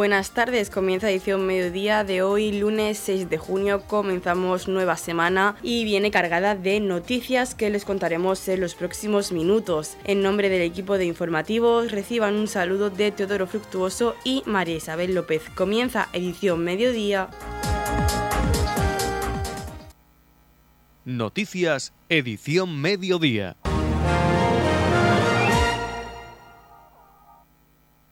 Buenas tardes, comienza edición mediodía de hoy, lunes 6 de junio. Comenzamos nueva semana y viene cargada de noticias que les contaremos en los próximos minutos. En nombre del equipo de informativos, reciban un saludo de Teodoro Fructuoso y María Isabel López. Comienza edición mediodía. Noticias, edición mediodía.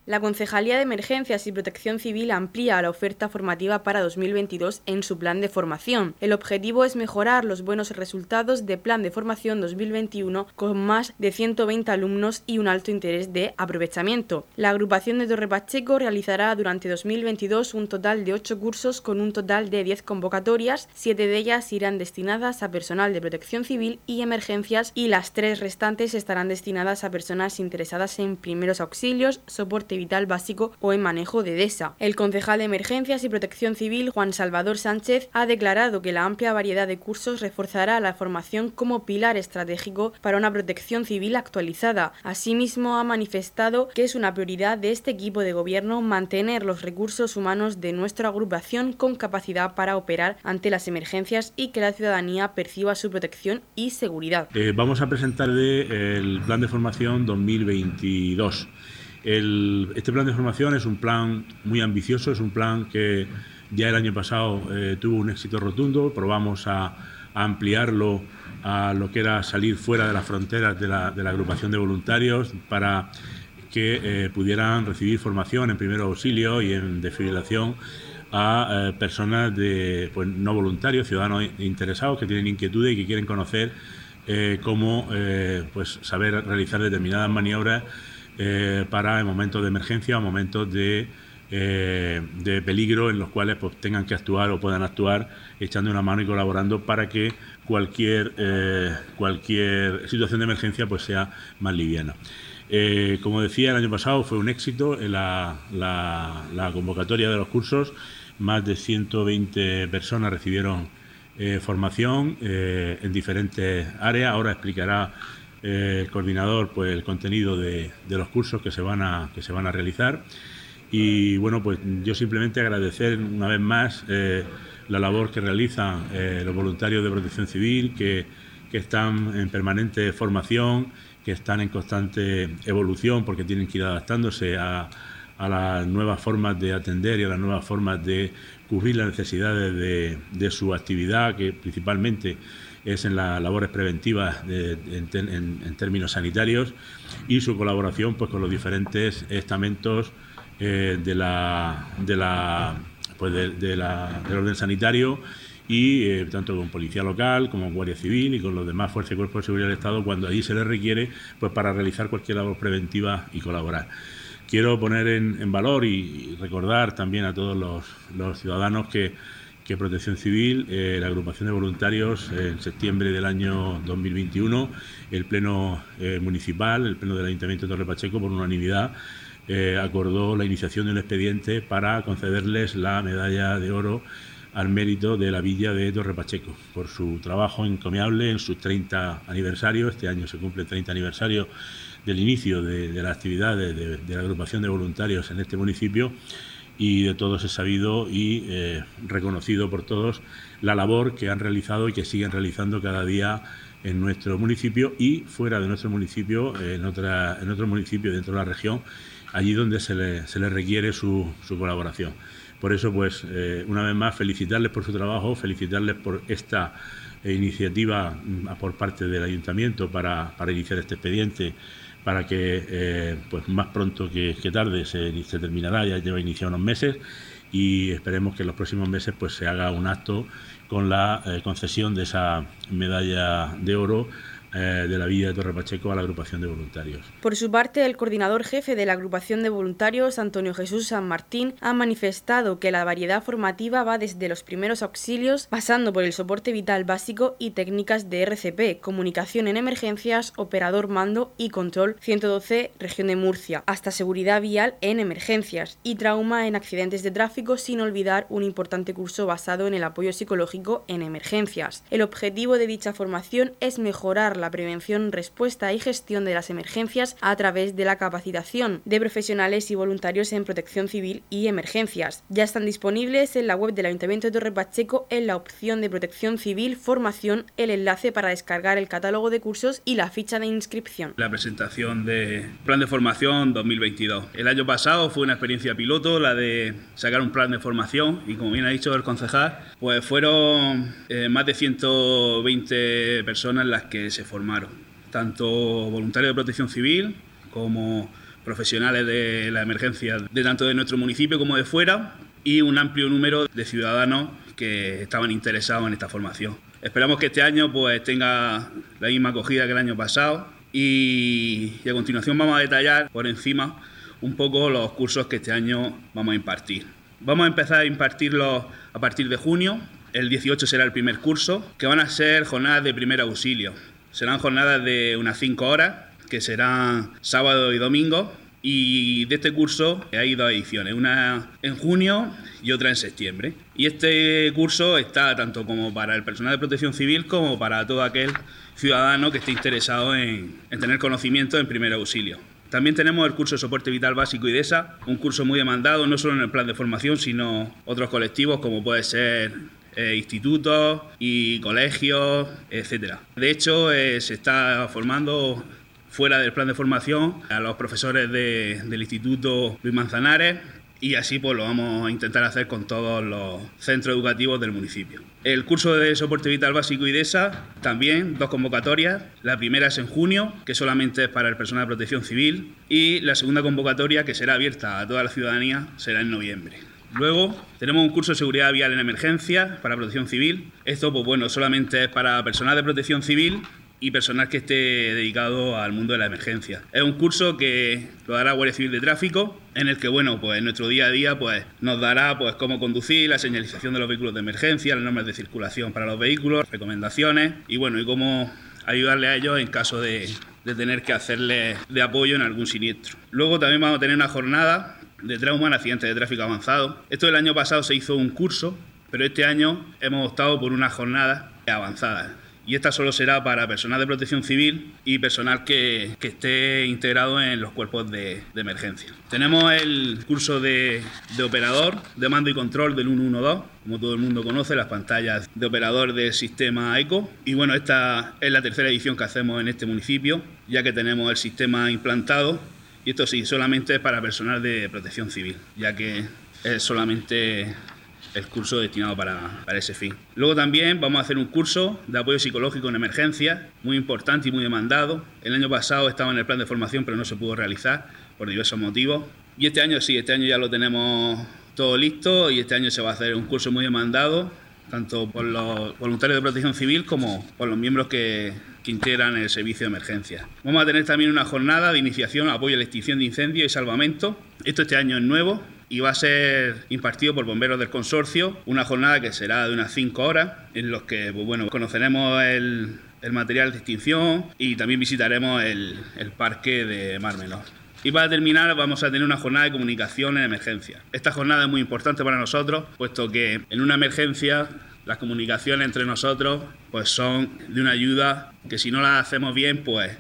La Concejalía de Emergencias y Protección Civil amplía la oferta formativa para 2022 en su plan de formación. El objetivo es mejorar los buenos resultados de Plan de Formación 2021 con más de 120 alumnos y un alto interés de aprovechamiento. La agrupación de Torre Pacheco realizará durante 2022 un total de 8 cursos con un total de 10 convocatorias, 7 de ellas irán destinadas a personal de protección civil y emergencias y las tres restantes estarán destinadas a personas interesadas en primeros auxilios, soporte vital básico o en manejo de DESA. El concejal de Emergencias y Protección Civil, Juan Salvador Sánchez, ha declarado que la amplia variedad de cursos reforzará la formación como pilar estratégico para una protección civil actualizada. Asimismo, ha manifestado que es una prioridad de este equipo de gobierno mantener los recursos humanos de nuestra agrupación con capacidad para operar ante las emergencias y que la ciudadanía perciba su protección y seguridad. Eh, vamos a presentar el plan de formación 2022 este plan de formación es un plan muy ambicioso, es un plan que ya el año pasado eh, tuvo un éxito rotundo, probamos a, ampliarlo a lo que era salir fuera de las fronteras de la, agrupación de voluntarios para que eh, pudieran recibir formación en primer auxilio y en desfibrilación a eh, personas de pues, no voluntarios, ciudadanos interesados que tienen inquietudes y que quieren conocer cómo pues, saber realizar determinadas maniobras eh, para momentos de emergencia o momentos de, eh, de peligro en los cuales pues, tengan que actuar o puedan actuar echando una mano y colaborando para que cualquier, eh, cualquier situación de emergencia pues, sea más liviana. como decía, el año pasado fue un éxito la, la, convocatoria de los cursos. Más de 120 personas recibieron formación en diferentes áreas. Ahora explicará eh, el coordinador pues el contenido de, los cursos que se van a que se van a realizar. Y bueno pues yo simplemente agradecer una vez más eh, la labor que realizan eh, los voluntarios de Protección Civil que, que están en permanente formación que están en constante evolución porque tienen que ir adaptándose a, a las nuevas formas de atender y a las nuevas formas de cubrir las necesidades de, de su actividad que principalmente es en las labores preventivas en, términos sanitarios y su colaboración pues, con los diferentes estamentos eh, de la, de la, pues, de, la, del orden sanitario y eh, tanto con policía local como guardia civil y con los demás fuerzas y cuerpos de seguridad del Estado cuando allí se les requiere pues para realizar cualquier labor preventiva y colaborar. Quiero poner en, valor y, recordar también a todos los ciudadanos que que Protección Civil, eh, la agrupación de voluntarios, en septiembre del año 2021, el Pleno eh, Municipal, el Pleno del Ayuntamiento de Torre Pacheco, por unanimidad, eh, acordó la iniciación de un expediente para concederles la medalla de oro al mérito de la villa de Torre Pacheco por su trabajo encomiable en sus 30 aniversarios. Este año se cumple el 30 aniversario del inicio de, las actividades de la agrupación de voluntarios en este municipio y de todos es sabido y eh, reconocido por todos la labor que han realizado y que siguen realizando cada día en nuestro municipio y fuera de nuestro municipio, en, otra, en otro municipio dentro de la región, allí donde se le, se le requiere su, su, colaboración. Por eso, pues, eh, una vez más, felicitarles por su trabajo, felicitarles por esta eh, iniciativa mm, por parte del ayuntamiento para, para iniciar este expediente para que eh, pues más pronto que, tarde se, terminará, ya lleva iniciado unos meses y esperemos que en los próximos meses pues se haga un acto con la eh, concesión de esa medalla de oro de la Villa de Torre Pacheco a la agrupación de voluntarios. Por su parte, el coordinador jefe de la agrupación de voluntarios, Antonio Jesús San Martín, ha manifestado que la variedad formativa va desde los primeros auxilios, pasando por el soporte vital básico y técnicas de RCP, comunicación en emergencias, operador mando y control 112 región de Murcia, hasta seguridad vial en emergencias y trauma en accidentes de tráfico, sin olvidar un importante curso basado en el apoyo psicológico en emergencias. El objetivo de dicha formación es mejorar la prevención, respuesta y gestión de las emergencias a través de la capacitación de profesionales y voluntarios en protección civil y emergencias. Ya están disponibles en la web del Ayuntamiento de Torre Pacheco en la opción de protección civil, formación, el enlace para descargar el catálogo de cursos y la ficha de inscripción. La presentación de Plan de Formación 2022. El año pasado fue una experiencia piloto, la de sacar un plan de formación y como bien ha dicho el concejal, pues fueron eh, más de 120 personas las que se formaron, tanto voluntarios de protección civil como profesionales de la emergencia de tanto de nuestro municipio como de fuera y un amplio número de ciudadanos que estaban interesados en esta formación. Esperamos que este año pues tenga la misma acogida que el año pasado y, a continuación vamos a detallar por encima un poco los cursos que este año vamos a impartir. Vamos a empezar a impartirlos a partir de junio. El 18 será el primer curso, que van a ser jornadas de primer auxilio. Serán jornadas de unas 5 horas, que serán sábado y domingo, y de este curso hay dos ediciones, una en junio y otra en septiembre. Y este curso está tanto como para el personal de protección civil como para todo aquel ciudadano que esté interesado en, tener conocimiento en primer auxilio. También tenemos el curso de soporte vital básico IDESA, un curso muy demandado no solo en el plan de formación, sino otros colectivos como puede ser eh, institutos y colegios, etcétera. De hecho, eh, se está formando fuera del plan de formación a los profesores del Instituto Luis Manzanares y así pues lo vamos a intentar hacer con todos los centros educativos del municipio. El curso de soporte vital básico IDESA también dos convocatorias. La primera es en junio, que solamente es para el personal de protección civil, y la segunda convocatoria, que será abierta a toda la ciudadanía, será en noviembre. Luego tenemos un curso de seguridad vial en emergencia para protección civil. Esto, pues bueno, solamente es para personal de protección civil y personal que esté dedicado al mundo de la emergencia. Es un curso que lo dará Guardia Civil de Tráfico, en el que, bueno, pues en nuestro día a día pues, nos dará pues, cómo conducir, la señalización de los vehículos de emergencia, las normas de circulación para los vehículos, recomendaciones y, bueno, y cómo ayudarle a ellos en caso de, de tener que hacerle de apoyo en algún siniestro. Luego también vamos a tener una jornada de trauma en accidentes de tráfico avanzado. Esto el año pasado se hizo un curso, pero este año hemos optado por una jornada avanzada y esta solo será para personal de protección civil y personal que, esté integrado en los cuerpos de, emergencia. Tenemos el curso de, operador de mando y control del 112, como todo el mundo conoce, las pantallas de operador del sistema ECO. Y bueno, esta es la tercera edición que hacemos en este municipio, ya que tenemos el sistema implantado. Y esto sí, solamente es para personal de protección civil, ya que es solamente el curso destinado para, ese fin. Luego también vamos a hacer un curso de apoyo psicológico en emergencia, muy importante y muy demandado. El año pasado estaba en el plan de formación, pero no se pudo realizar por diversos motivos. Y este año sí, este año ya lo tenemos todo listo y este año se va a hacer un curso muy demandado, tanto por los voluntarios de protección civil como por los miembros que, que integran el servicio de emergencia. Vamos a tener también una jornada de iniciación, apoyo a la extinción de incendios y salvamento. Esto este año es nuevo, y va a ser impartido por bomberos del consorcio, una jornada que será de unas 5 horas, en los que pues bueno, conoceremos el, material de extinción y también visitaremos el, parque de Mar Menor. Y para terminar vamos a tener una jornada de comunicación en emergencia. Esta jornada es muy importante para nosotros, puesto que en una emergencia las comunicaciones entre nosotros pues son de una ayuda que si no las hacemos bien pues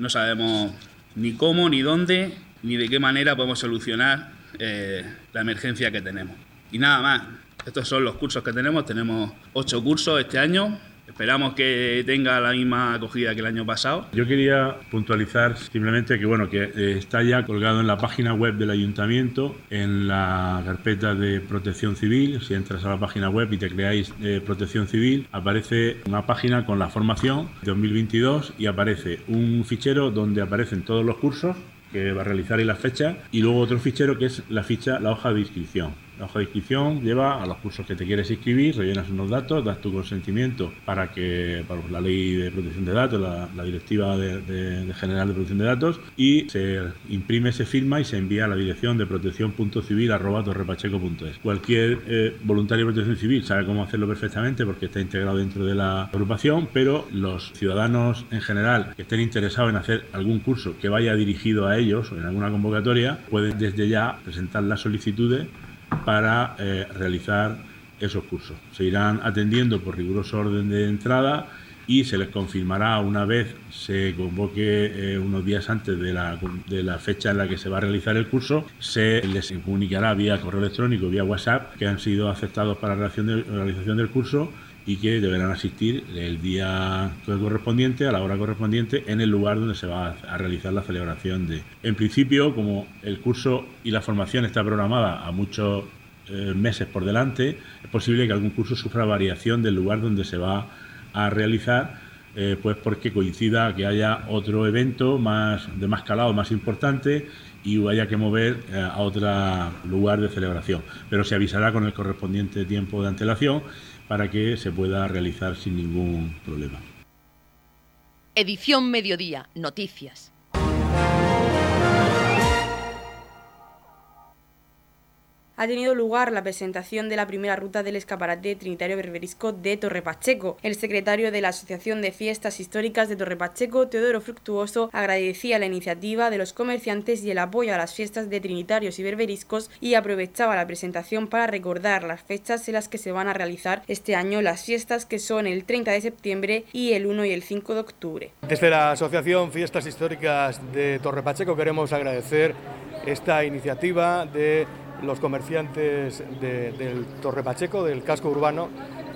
no sabemos ni cómo, ni dónde, ni de qué manera podemos solucionar eh, la emergencia que tenemos. Y nada más, estos son los cursos que tenemos, tenemos ocho cursos este año, Esperamos que tenga la misma acogida que el año pasado. Yo quería puntualizar simplemente que bueno que eh, está ya colgado en la página web del ayuntamiento en la carpeta de Protección Civil. Si entras a la página web y te creáis eh, Protección Civil, aparece una página con la formación 2022 y aparece un fichero donde aparecen todos los cursos que va a realizar y la fecha, y luego otro fichero que es la ficha, la hoja de inscripción. La hoja de inscripción lleva a los cursos que te quieres inscribir, rellenas unos datos, das tu consentimiento para que para la ley de protección de datos, la, directiva de, general de protección de datos, y se imprime, se firma y se envía a la dirección de protección.civil.torrepacheco.es. Cualquier eh, voluntario de protección civil sabe cómo hacerlo perfectamente porque está integrado dentro de la agrupación, pero los ciudadanos en general que estén interesados en hacer algún curso que vaya dirigido a ellos o en alguna convocatoria, pueden desde ya presentar las solicitudes para eh, realizar esos cursos. Se irán atendiendo por riguroso orden de entrada y se les confirmará una vez se convoque eh, unos días antes de la, de la, fecha en la que se va a realizar el curso, se les comunicará vía correo electrónico, vía WhatsApp, que han sido aceptados para la realización del curso y que deberán asistir el día correspondiente, a la hora correspondiente, en el lugar donde se va a realizar la celebración de. En principio, como el curso y la formación está programada a muchos eh, meses por delante, es posible que algún curso sufra variación del lugar donde se va a realizar, eh, pues porque coincida que haya otro evento más de más calado, más importante y haya que mover eh, a otro lugar de celebración. Pero se avisará con el correspondiente tiempo de antelación para que se pueda realizar sin ningún problema. Edición Mediodía, Noticias. Ha tenido lugar la presentación de la primera ruta del escaparate trinitario berberisco de Torre Pacheco. El secretario de la Asociación de Fiestas Históricas de Torre Pacheco, Teodoro Fructuoso, agradecía la iniciativa de los comerciantes y el apoyo a las fiestas de trinitarios y berberiscos y aprovechaba la presentación para recordar las fechas en las que se van a realizar este año las fiestas que son el 30 de septiembre y el 1 y el 5 de octubre. Desde la Asociación Fiestas Históricas de Torre Pacheco queremos agradecer esta iniciativa de los comerciantes del Torre Pacheco, del casco urbano,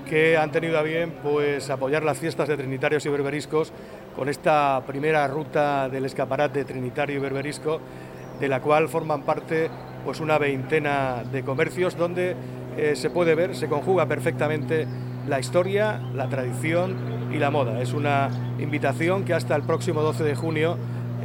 que han tenido a bien pues, apoyar las fiestas de Trinitarios y Berberiscos con esta primera ruta del escaparate Trinitario y Berberisco, de la cual forman parte pues, una veintena de comercios donde eh, se puede ver, se conjuga perfectamente la historia, la tradición y la moda. Es una invitación que hasta el próximo 12 de junio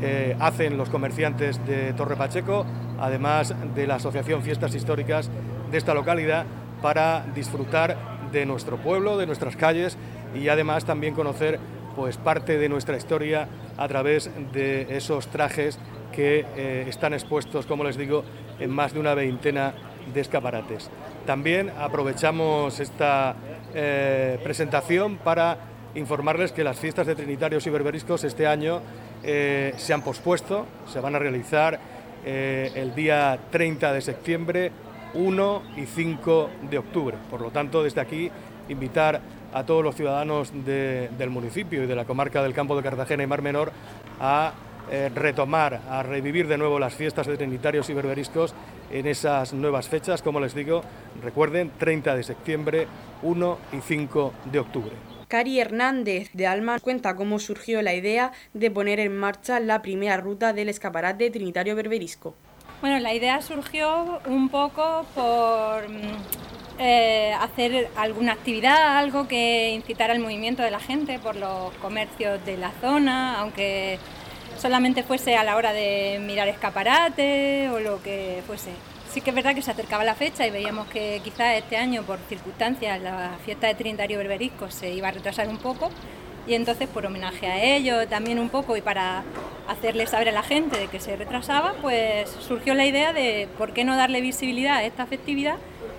eh, hacen los comerciantes de Torre Pacheco, además de la Asociación Fiestas Históricas de esta localidad, para disfrutar de nuestro pueblo, de nuestras calles y además también conocer pues, parte de nuestra historia a través de esos trajes que eh, están expuestos, como les digo, en más de una veintena de escaparates. También aprovechamos esta eh, presentación para informarles que las fiestas de Trinitarios y Berberiscos este año eh, se han pospuesto, se van a realizar eh, el día 30 de septiembre, 1 y 5 de octubre. Por lo tanto, desde aquí invitar a todos los ciudadanos del municipio y de la comarca del campo de Cartagena y Mar Menor a eh, retomar, a revivir de nuevo las fiestas de Trinitarios y Berberiscos en esas nuevas fechas, como les digo, recuerden, 30 de septiembre, 1 y 5 de octubre. Cari Hernández de Alma cuenta cómo surgió la idea de poner en marcha la primera ruta del escaparate Trinitario Berberisco. Bueno, la idea surgió un poco por mm, eh, hacer alguna actividad, algo que incitara el movimiento de la gente por los comercios de la zona, aunque solamente fuese a la hora de mirar escaparate o lo que fuese sí que es verdad que se acercaba la fecha y veíamos que quizás este año, por circunstancias, la fiesta de Trinitario Berberisco se iba a retrasar un poco y entonces por homenaje a ello también un poco y para hacerle saber a la gente de que se retrasaba, pues surgió la idea de por qué no darle visibilidad a esta festividad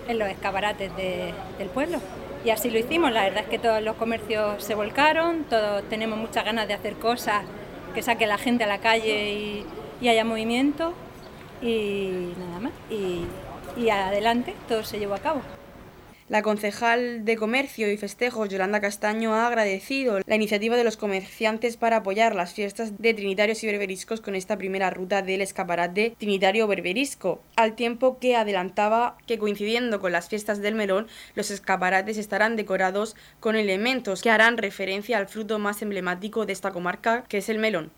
en los escaparates del pueblo. Y así lo hicimos, la verdad es que todos los comercios se volcaron, todos tenemos muchas ganas de hacer cosas que saque la gente a la calle y haya movimiento y nada más. Y, y adelante, todo se llevó a cabo. La concejal de Comercio y Festejos, Yolanda Castaño, ha agradecido la iniciativa de los comerciantes para apoyar las fiestas de Trinitarios y Berberiscos con esta primera ruta del escaparate Trinitario Berberisco, al tiempo que adelantaba que coincidiendo con las fiestas del melón, los escaparates estarán decorados con elementos que harán referencia al fruto más emblemático de esta comarca, que es el melón.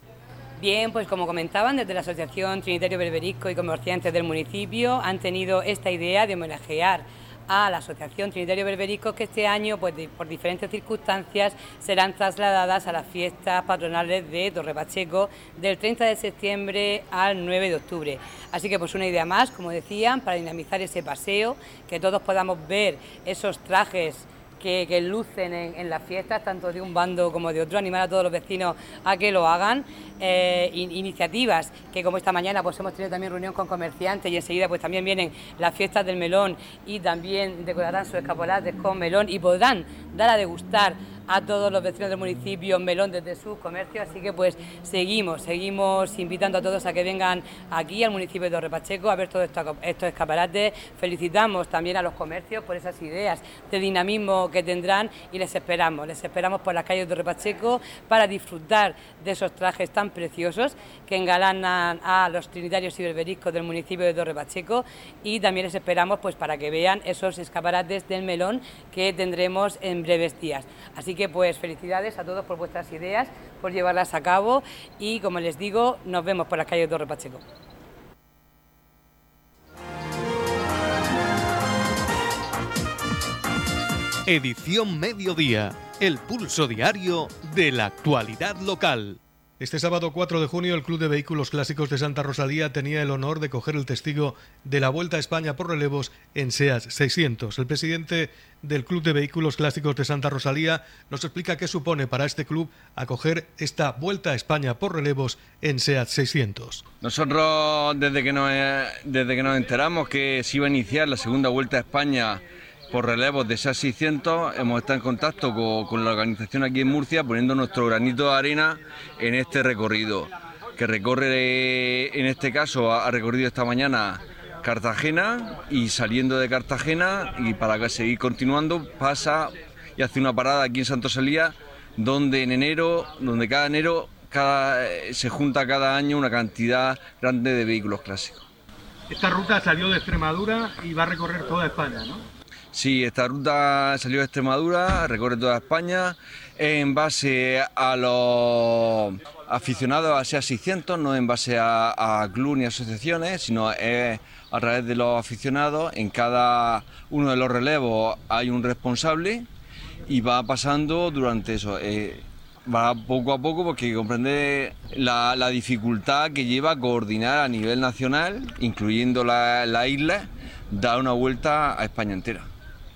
Bien, pues como comentaban, desde la Asociación Trinitario Berberisco y Comerciantes del municipio han tenido esta idea de homenajear a la Asociación Trinitario Berberisco que este año, pues por diferentes circunstancias, serán trasladadas a las fiestas patronales de Torre Pacheco del 30 de septiembre al 9 de octubre. Así que pues una idea más, como decían, para dinamizar ese paseo, que todos podamos ver esos trajes que, lucen en, las fiestas, tanto de un bando como de otro, animar a todos los vecinos a que lo hagan. Eh, iniciativas que como esta mañana pues hemos tenido también reunión con comerciantes y enseguida pues también vienen las fiestas del melón y también decorarán sus escaparates con melón y podrán dar a degustar a todos los vecinos del municipio Melón desde sus comercios, así que pues seguimos, seguimos invitando a todos a que vengan aquí al municipio de Torre Pacheco a ver todos estos escaparates. Felicitamos también a los comercios por esas ideas de dinamismo que tendrán y les esperamos, les esperamos por las calles de Torre Pacheco para disfrutar de esos trajes tan preciosos que engalanan a los trinitarios y berberiscos del municipio de Torre Pacheco y también les esperamos pues para que vean esos escaparates del melón que tendremos en breves días. Así que pues felicidades a todos por vuestras ideas, por llevarlas a cabo y como les digo, nos vemos por las calles de Torre Pacheco. Edición Mediodía, el pulso diario de la actualidad local. Este sábado 4 de junio el Club de Vehículos Clásicos de Santa Rosalía tenía el honor de coger el testigo de la Vuelta a España por relevos en SEAS 600. El presidente del Club de Vehículos Clásicos de Santa Rosalía nos explica qué supone para este club acoger esta Vuelta a España por relevos en SEAT 600. Nosotros desde que nos, desde que nos enteramos que se iba a iniciar la segunda Vuelta a España por relevos de SEAT 600 hemos estado en contacto con, la organización aquí en Murcia poniendo nuestro granito de arena en este recorrido, que recorre en este caso ha recorrido esta mañana Cartagena y saliendo de Cartagena y para seguir continuando pasa y hace una parada aquí en Santo Salía donde en enero, donde cada enero cada, se junta cada año una cantidad grande de vehículos clásicos. Esta ruta salió de Extremadura y va a recorrer toda España, ¿no? Sí, esta ruta salió de Extremadura, recorre toda España en base a los aficionados a SEA 600, no en base a, club ni asociaciones, sino a través de los aficionados. En cada uno de los relevos hay un responsable y va pasando durante eso. Eh, va poco a poco porque comprende la, dificultad que lleva coordinar a nivel nacional, incluyendo la, la isla, dar una vuelta a España entera.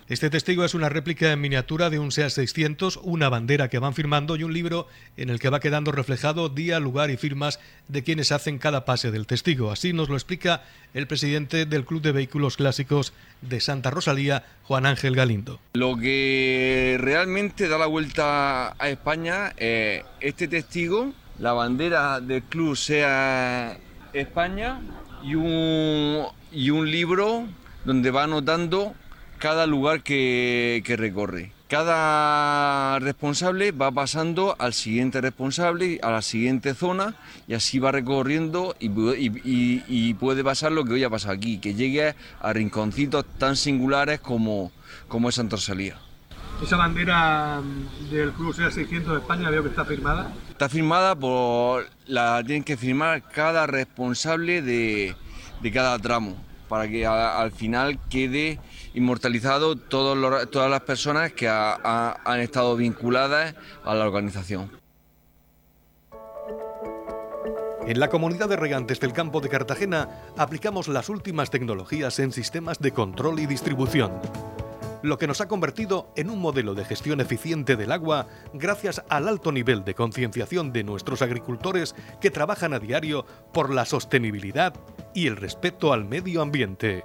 Este testigo es una réplica en miniatura de un SEA 600, una bandera que van firmando y un libro en el que va quedando reflejado día, lugar y firmas de quienes hacen cada pase del testigo. Así nos lo explica el presidente del Club de Vehículos Clásicos de Santa Rosalía, Juan Ángel Galindo. Lo que realmente da la vuelta a España es este testigo, la bandera del Club SEA España y un, y un libro donde va anotando cada lugar que, recorre. Cada responsable va pasando al siguiente responsable, a la siguiente zona, y así va recorriendo y, puede pasar lo que hoy ha pasado aquí, que llegue a rinconcitos tan singulares como, como es. ¿Esa bandera del Club SEA 600 de España veo que está firmada? Está firmada por... la tienen que firmar cada responsable de, cada tramo, para que al final quede inmortalizado todas las personas que han estado vinculadas a la organización. En la comunidad de regantes del campo de Cartagena aplicamos las últimas tecnologías en sistemas de control y distribución, lo que nos ha convertido en un modelo de gestión eficiente del agua gracias al alto nivel de concienciación de nuestros agricultores que trabajan a diario por la sostenibilidad y el respeto al medio ambiente.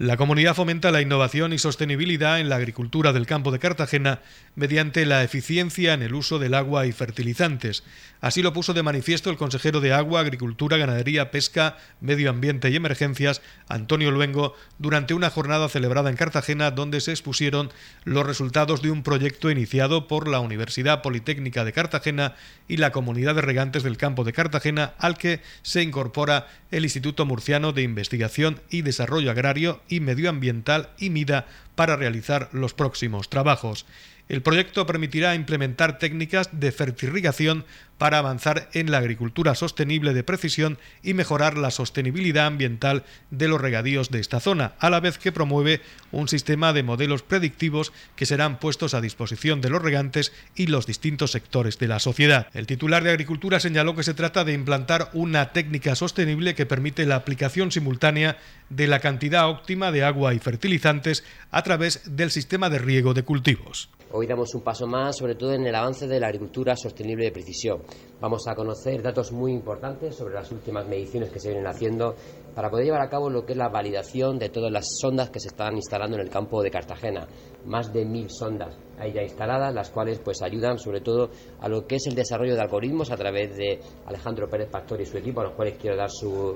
La comunidad fomenta la innovación y sostenibilidad en la agricultura del campo de Cartagena mediante la eficiencia en el uso del agua y fertilizantes. Así lo puso de manifiesto el consejero de Agua, Agricultura, Ganadería, Pesca, Medio Ambiente y Emergencias, Antonio Luengo, durante una jornada celebrada en Cartagena donde se expusieron los resultados de un proyecto iniciado por la Universidad Politécnica de Cartagena y la Comunidad de Regantes del Campo de Cartagena al que se incorpora el Instituto Murciano de Investigación y Desarrollo Agrario y Medioambiental y MIDA para realizar los próximos trabajos. El proyecto permitirá implementar técnicas de fertirrigación para avanzar en la agricultura sostenible de precisión y mejorar la sostenibilidad ambiental de los regadíos de esta zona, a la vez que promueve un sistema de modelos predictivos que serán puestos a disposición de los regantes y los distintos sectores de la sociedad. El titular de Agricultura señaló que se trata de implantar una técnica sostenible que permite la aplicación simultánea de la cantidad óptima de agua y fertilizantes a través del sistema de riego de cultivos. Hoy damos un paso más, sobre todo en el avance de la agricultura sostenible de precisión. Vamos a conocer datos muy importantes sobre las últimas mediciones que se vienen haciendo para poder llevar a cabo lo que es la validación de todas las sondas que se están instalando en el campo de Cartagena. Más de mil sondas ahí ya instaladas, las cuales pues ayudan sobre todo a lo que es el desarrollo de algoritmos a través de Alejandro Pérez Pastor y su equipo, a los cuales quiero dar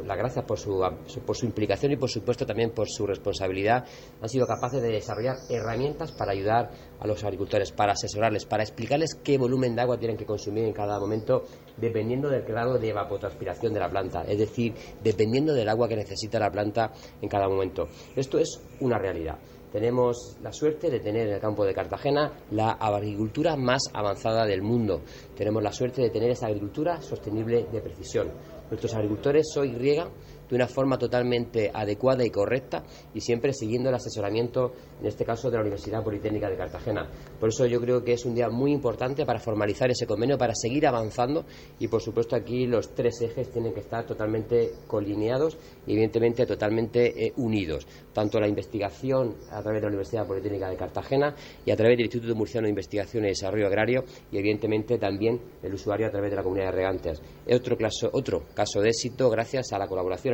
las gracias por su, por su implicación y por supuesto también por su responsabilidad. Han sido capaces de desarrollar herramientas para ayudar a los agricultores, para asesorarles, para explicarles qué volumen de agua tienen que consumir en cada momento dependiendo del grado de evapotranspiración de la planta, es decir, dependiendo del agua que necesita la planta en cada momento. Esto es una realidad. Tenemos la suerte de tener en el campo de Cartagena la agricultura más avanzada del mundo. Tenemos la suerte de tener esa agricultura sostenible de precisión. Nuestros agricultores hoy riegan de una forma totalmente adecuada y correcta y siempre siguiendo el asesoramiento, en este caso de la Universidad Politécnica de Cartagena. Por eso yo creo que es un día muy importante para formalizar ese convenio, para seguir avanzando y por supuesto aquí los tres ejes tienen que estar totalmente colineados y evidentemente totalmente eh, unidos, tanto la investigación a través de la Universidad Politécnica de Cartagena y a través del Instituto Murciano de Investigación y Desarrollo Agrario y evidentemente también el usuario a través de la comunidad de regantes. Otro otro caso de éxito gracias a la colaboración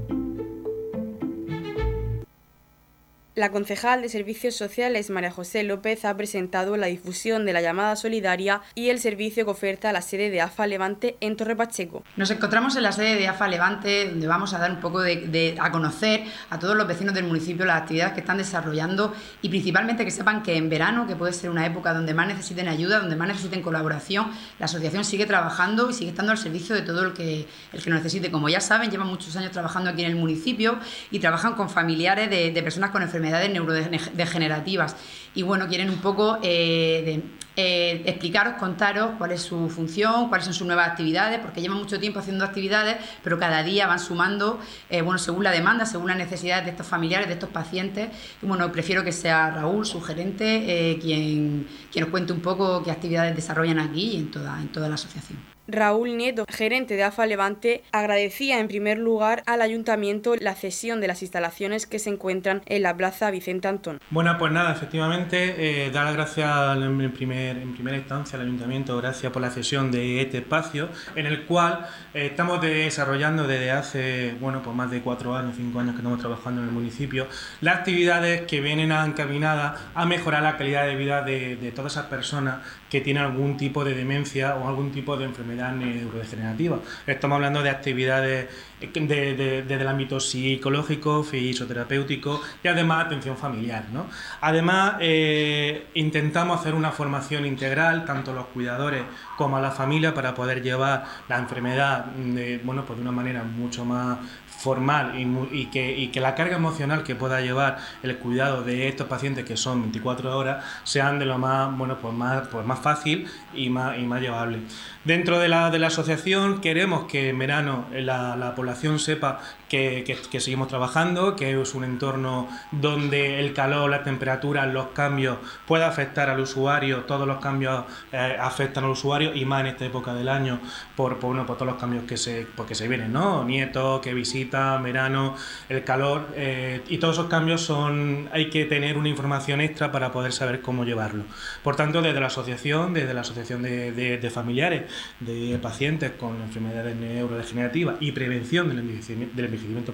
La concejal de Servicios Sociales María José López ha presentado la difusión de la llamada solidaria y el servicio que oferta la sede de AFA Levante en Torre Pacheco. Nos encontramos en la sede de AFA Levante donde vamos a dar un poco de, a conocer a todos los vecinos del municipio las actividades que están desarrollando y principalmente que sepan que en verano, que puede ser una época donde más necesiten ayuda, donde más necesiten colaboración, la asociación sigue trabajando y sigue estando al servicio de todo el que, el que lo necesite. Como ya saben, llevan muchos años trabajando aquí en el municipio y trabajan con familiares de, de personas con enfermedades enfermedades neurodegenerativas. Y bueno, quieren un poco eh, eh, explicaros, contaros cuál es su función, cuáles son sus nuevas actividades, porque llevan mucho tiempo haciendo actividades, pero cada día van sumando, eh, bueno, según la demanda, según las necesidades de estos familiares, de estos pacientes. Y bueno, prefiero que sea Raúl, su gerente, quien, quien nos cuente un poco qué actividades desarrollan aquí y en toda, en toda la asociación. Raúl Nieto, gerente de AFA Levante, agradecía en primer lugar al ayuntamiento la cesión de las instalaciones que se encuentran en la Plaza Vicente Antón. Bueno, pues nada, efectivamente, eh, dar las gracias en, primer, en primera instancia al ayuntamiento, gracias por la cesión de este espacio, en el cual eh, estamos desarrollando desde hace, bueno, pues más de cuatro años, cinco años que estamos trabajando en el municipio, las actividades que vienen encaminadas a mejorar la calidad de vida de, de todas esas personas que tienen algún tipo de demencia o algún tipo de enfermedad neurodegenerativa. Estamos hablando de actividades desde el ámbito psicológico, fisioterapéutico y además atención familiar. ¿no? Además, eh, intentamos hacer una formación integral, tanto a los cuidadores como a la familia, para poder llevar la enfermedad de, bueno, pues de una manera mucho más formal y, que, la carga emocional que pueda llevar el cuidado de estos pacientes que son 24 horas sean de lo más bueno pues más pues fácil y más llevable. Dentro de la, de la asociación queremos que en verano la población sepa que, seguimos trabajando que es un entorno donde el calor la temperatura los cambios pueda afectar al usuario todos los cambios eh, afectan al usuario y más en esta época del año por, por, por todos los cambios que se porque se vienen no nietos que visitan verano, el calor, eh, y todos esos cambios son, hay que tener una información extra para poder saber cómo llevarlo. Por tanto, desde la asociación, desde la asociación de, familiares, de pacientes con enfermedades neurodegenerativas y prevención del envejecimiento,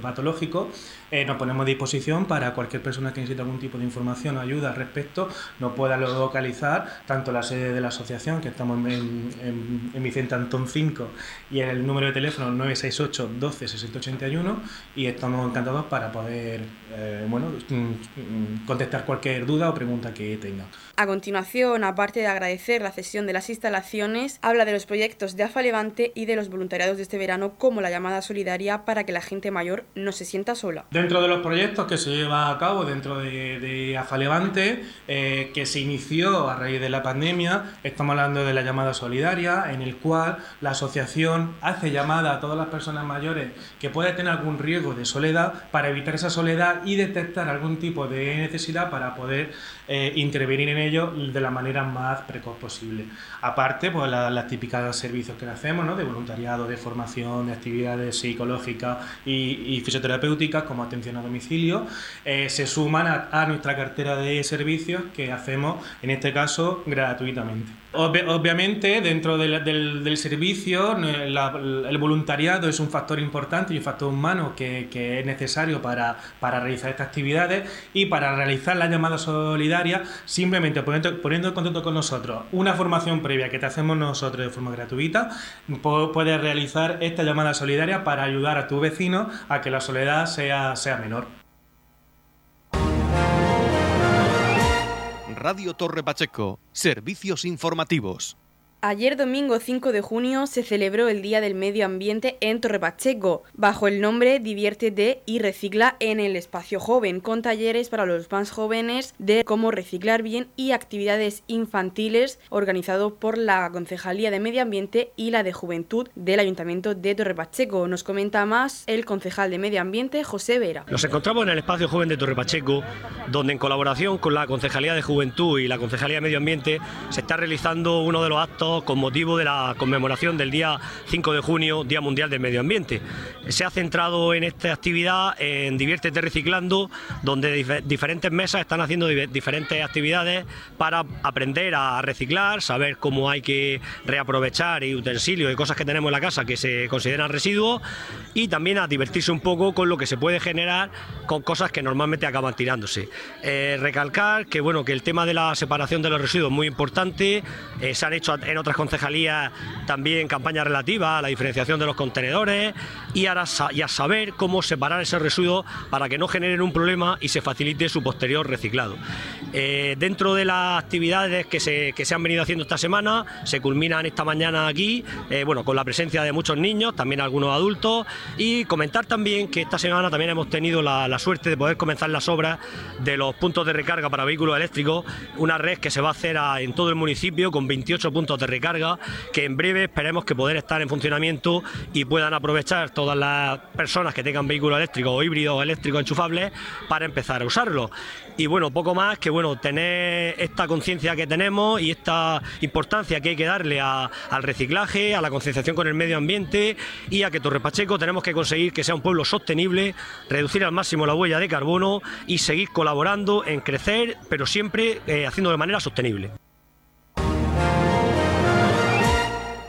patológico, eh, nos ponemos a disposición para cualquier persona que necesite algún tipo de información o ayuda al respecto, nos pueda localizar tanto la sede de la asociación, que estamos en, en, en Vicente Antón 5 y el número de teléfono 968 12 6081 y estamos encantados para poder eh, bueno, mm, contestar cualquier duda o pregunta que tengan. A continuación, aparte de agradecer la cesión de las instalaciones, habla de los proyectos de AFA Levante y de los voluntariados de este verano como la llamada solidaria para que la gente mayor no se sienta sola. Dentro de los proyectos que se lleva a cabo dentro de, de Levante, eh, que se inició a raíz de la pandemia, estamos hablando de la llamada solidaria, en el cual la asociación hace llamada a todas las personas mayores que pueden tener algún riesgo de soledad para evitar esa soledad y detectar algún tipo de necesidad para poder eh, intervenir en ello de la manera más precoz posible. Aparte, pues las típicas servicios que hacemos, ¿no? de voluntariado, de formación, de actividades psicológicas y, fisioterapéuticas como atención a domicilio, eh, se suman a nuestra cartera de servicios que hacemos, en este caso, gratuitamente. Obviamente, dentro del, servicio, el voluntariado es un factor importante y un factor humano que, es necesario para, realizar estas actividades y para realizar la llamada solidaria, simplemente poniendo, poniendo en contacto con nosotros una formación previa que te hacemos nosotros de forma gratuita, puedes realizar esta llamada solidaria para ayudar a tu vecino a que la soledad sea, sea menor. Radio Torre Pacheco, servicios informativos. Ayer domingo 5 de junio se celebró el Día del Medio Ambiente en Torre Pacheco, bajo el nombre Diviértete y Recicla en el Espacio Joven, con talleres para los más jóvenes de cómo reciclar bien y actividades infantiles organizado por la Concejalía de Medio Ambiente y la de Juventud del Ayuntamiento de Torre Pacheco. Nos comenta más el concejal de Medio Ambiente, José Vera. Nos encontramos en el Espacio Joven de Torre Pacheco, donde en colaboración con la Concejalía de Juventud y la Concejalía de Medio Ambiente se está realizando uno de los actos con motivo de la conmemoración del día 5 de junio, Día Mundial del Medio Ambiente. Se ha centrado en esta actividad en Diviértete Reciclando, donde diferentes mesas están haciendo diferentes actividades para aprender a reciclar, saber cómo hay que reaprovechar y utensilios y cosas que tenemos en la casa que se consideran residuos y también a divertirse un poco con lo que se puede generar con cosas que normalmente acaban tirándose. Eh, recalcar que bueno que el tema de la separación de los residuos es muy importante, eh, se han hecho en otras concejalías también campañas relativas a la diferenciación de los contenedores y a, y saber cómo separar ese residuo para que no generen un problema y se facilite su posterior reciclado. Eh, dentro de las actividades que se, que se, han venido haciendo esta semana, se culminan esta mañana aquí, eh, bueno, con la presencia de muchos niños, también algunos adultos, y comentar también que esta semana también hemos tenido la, la suerte de poder comenzar las obras de los puntos de recarga para vehículos eléctricos, una red que se va a hacer en todo el municipio con 28 puntos de recarga que en breve esperemos que poder estar en funcionamiento y puedan aprovechar todas las personas que tengan vehículos eléctricos o híbridos o eléctricos enchufables para empezar a usarlo. Y bueno, poco más que bueno, tener esta conciencia que tenemos y esta importancia que hay que darle al reciclaje, a la concienciación con el medio ambiente y a que Torre Pacheco tenemos que conseguir que sea un pueblo sostenible, reducir al máximo la huella de carbono y seguir colaborando en crecer, pero siempre eh, haciendo de manera sostenible.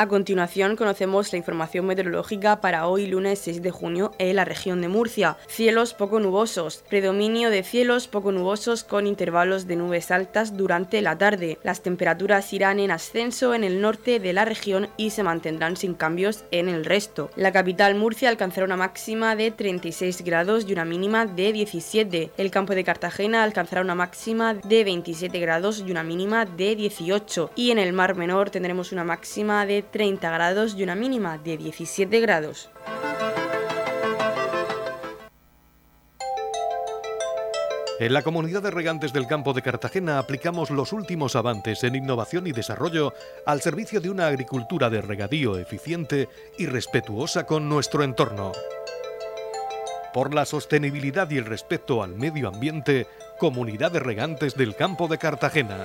A continuación conocemos la información meteorológica para hoy lunes 6 de junio en la región de Murcia. Cielos poco nubosos, predominio de cielos poco nubosos con intervalos de nubes altas durante la tarde. Las temperaturas irán en ascenso en el norte de la región y se mantendrán sin cambios en el resto. La capital Murcia alcanzará una máxima de 36 grados y una mínima de 17. El campo de Cartagena alcanzará una máxima de 27 grados y una mínima de 18. Y en el Mar Menor tendremos una máxima de 30 grados y una mínima de 17 grados. En la comunidad de regantes del campo de Cartagena aplicamos los últimos avances en innovación y desarrollo al servicio de una agricultura de regadío eficiente y respetuosa con nuestro entorno. Por la sostenibilidad y el respeto al medio ambiente, Comunidad de Regantes del Campo de Cartagena.